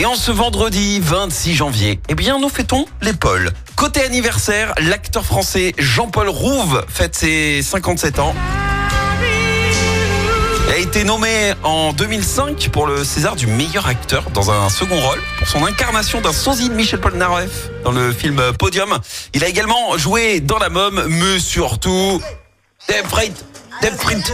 Et en ce vendredi 26 janvier, eh bien, nous fêtons les Pauls. Côté anniversaire, l'acteur français Jean-Paul Rouve fête ses 57 ans. Il a été nommé en 2005 pour le César du meilleur acteur dans un second rôle pour son incarnation d'un sosie de Michel Polnareff dans le film Podium. Il a également joué dans la môme, mais surtout Dave Frites, Dave Frites.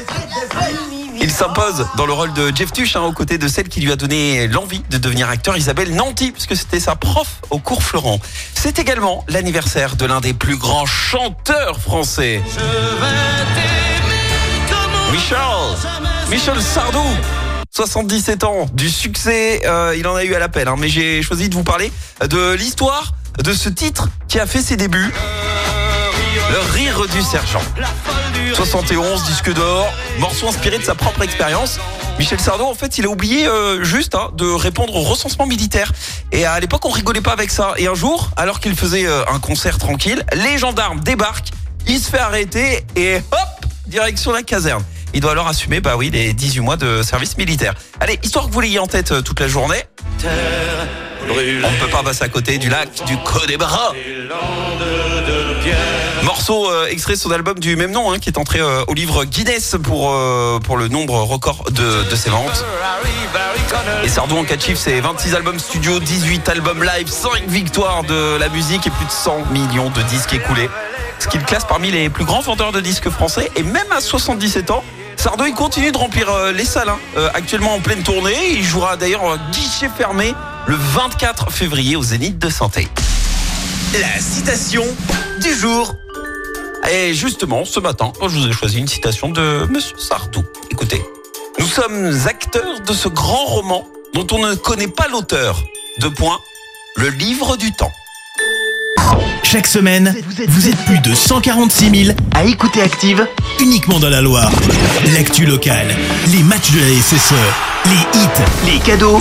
Il s'impose dans le rôle de Jeff Tuch hein, aux côtés de celle qui lui a donné l'envie de devenir acteur, Isabelle Nanty, puisque c'était sa prof au cours Florent. C'est également l'anniversaire de l'un des plus grands chanteurs français. Michel, Michel Sardou. 77 ans, du succès, euh, il en a eu à l'appel, hein, mais j'ai choisi de vous parler de l'histoire de ce titre qui a fait ses débuts. Rire du sergent. 71 disque d'or, morceau inspiré de sa propre expérience. Michel Sardou, en fait, il a oublié euh, juste hein, de répondre au recensement militaire. Et à l'époque, on rigolait pas avec ça. Et un jour, alors qu'il faisait euh, un concert tranquille, les gendarmes débarquent, il se fait arrêter et hop, direction la caserne. Il doit alors assumer, bah oui, les 18 mois de service militaire. Allez, histoire que vous l'ayez en tête euh, toute la journée. On ne peut pas passer à côté du lac du Connemara. Morceau euh, extrait de son album du même nom, hein, qui est entré euh, au livre Guinness pour, euh, pour le nombre record de, de ses ventes. Et Sardou en 4 chiffres, c'est 26 albums studio, 18 albums live, 5 victoires de la musique et plus de 100 millions de disques écoulés. Ce qui le classe parmi les plus grands vendeurs de disques français. Et même à 77 ans, Sardou il continue de remplir les salles. hein. Actuellement en pleine tournée, il jouera d'ailleurs guichet fermé le 24 février au Zénith de Santé. La citation du jour. Et justement, ce matin, je vous ai choisi une citation de Monsieur Sardou. Écoutez, nous sommes acteurs de ce grand roman dont on ne connaît pas l'auteur. Deux points, le livre du temps. Chaque semaine, vous êtes plus de 146 000 À écouter Active, uniquement dans la Loire. L'actu locale, les matchs de la SSE, les hits, les cadeaux,